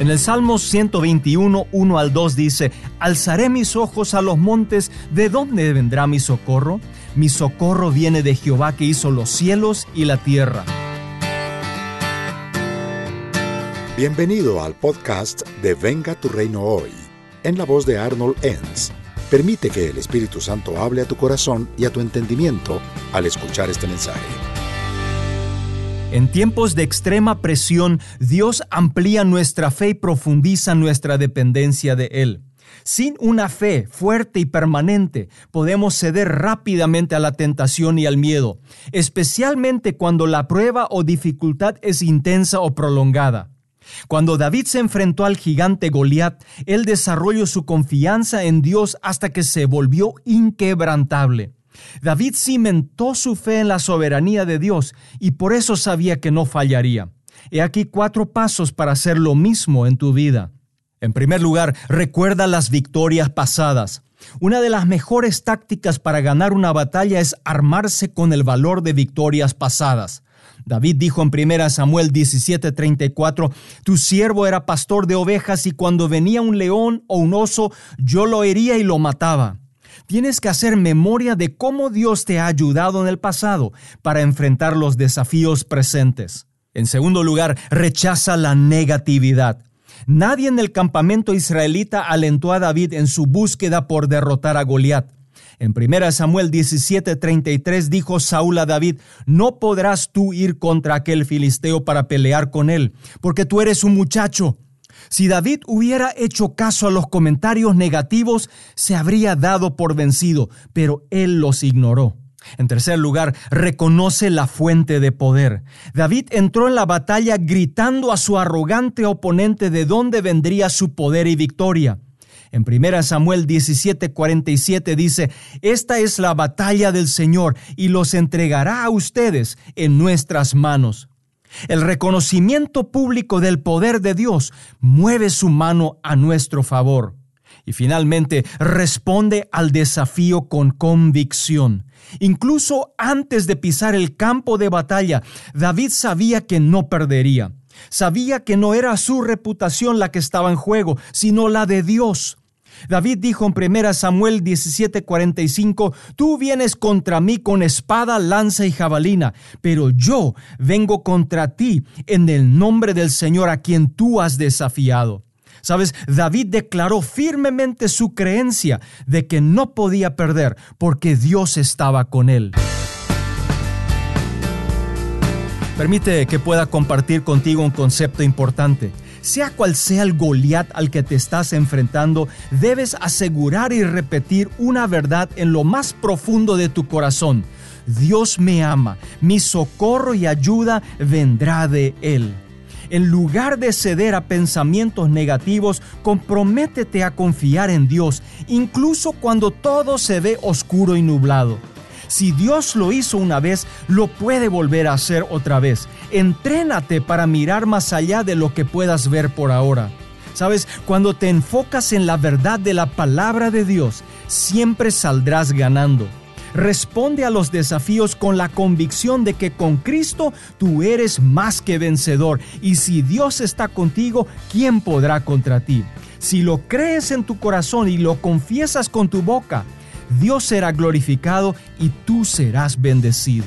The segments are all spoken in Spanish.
En el Salmo 121, 1 al 2 dice, Alzaré mis ojos a los montes, ¿de dónde vendrá mi socorro? Mi socorro viene de Jehová que hizo los cielos y la tierra. Bienvenido al podcast de Venga tu reino hoy, en la voz de Arnold Enns. Permite que el Espíritu Santo hable a tu corazón y a tu entendimiento al escuchar este mensaje. En tiempos de extrema presión, Dios amplía nuestra fe y profundiza nuestra dependencia de Él. Sin una fe fuerte y permanente, podemos ceder rápidamente a la tentación y al miedo, especialmente cuando la prueba o dificultad es intensa o prolongada. Cuando David se enfrentó al gigante Goliat, él desarrolló su confianza en Dios hasta que se volvió inquebrantable. David cimentó su fe en la soberanía de Dios y por eso sabía que no fallaría. He aquí cuatro pasos para hacer lo mismo en tu vida. En primer lugar, recuerda las victorias pasadas. Una de las mejores tácticas para ganar una batalla es armarse con el valor de victorias pasadas. David dijo en 1 Samuel 17:34, Tu siervo era pastor de ovejas y cuando venía un león o un oso, yo lo hería y lo mataba. Tienes que hacer memoria de cómo Dios te ha ayudado en el pasado para enfrentar los desafíos presentes. En segundo lugar, rechaza la negatividad. Nadie en el campamento israelita alentó a David en su búsqueda por derrotar a Goliat. En 1 Samuel 17:33 dijo Saúl a David, no podrás tú ir contra aquel filisteo para pelear con él, porque tú eres un muchacho si David hubiera hecho caso a los comentarios negativos, se habría dado por vencido, pero él los ignoró. En tercer lugar, reconoce la fuente de poder. David entró en la batalla gritando a su arrogante oponente de dónde vendría su poder y victoria. En 1 Samuel 17:47 dice, Esta es la batalla del Señor y los entregará a ustedes en nuestras manos. El reconocimiento público del poder de Dios mueve su mano a nuestro favor. Y finalmente responde al desafío con convicción. Incluso antes de pisar el campo de batalla, David sabía que no perdería. Sabía que no era su reputación la que estaba en juego, sino la de Dios. David dijo en 1 Samuel 17:45, Tú vienes contra mí con espada, lanza y jabalina, pero yo vengo contra ti en el nombre del Señor a quien tú has desafiado. Sabes, David declaró firmemente su creencia de que no podía perder porque Dios estaba con él. Permite que pueda compartir contigo un concepto importante. Sea cual sea el Goliat al que te estás enfrentando, debes asegurar y repetir una verdad en lo más profundo de tu corazón. Dios me ama, mi socorro y ayuda vendrá de Él. En lugar de ceder a pensamientos negativos, comprométete a confiar en Dios, incluso cuando todo se ve oscuro y nublado. Si Dios lo hizo una vez, lo puede volver a hacer otra vez. Entrénate para mirar más allá de lo que puedas ver por ahora. Sabes, cuando te enfocas en la verdad de la palabra de Dios, siempre saldrás ganando. Responde a los desafíos con la convicción de que con Cristo tú eres más que vencedor y si Dios está contigo, ¿quién podrá contra ti? Si lo crees en tu corazón y lo confiesas con tu boca, Dios será glorificado y tú serás bendecido.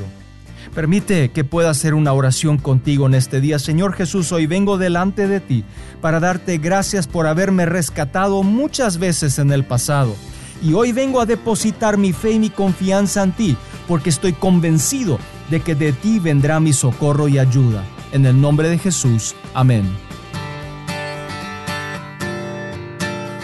Permite que pueda hacer una oración contigo en este día. Señor Jesús, hoy vengo delante de ti para darte gracias por haberme rescatado muchas veces en el pasado. Y hoy vengo a depositar mi fe y mi confianza en ti, porque estoy convencido de que de ti vendrá mi socorro y ayuda. En el nombre de Jesús. Amén.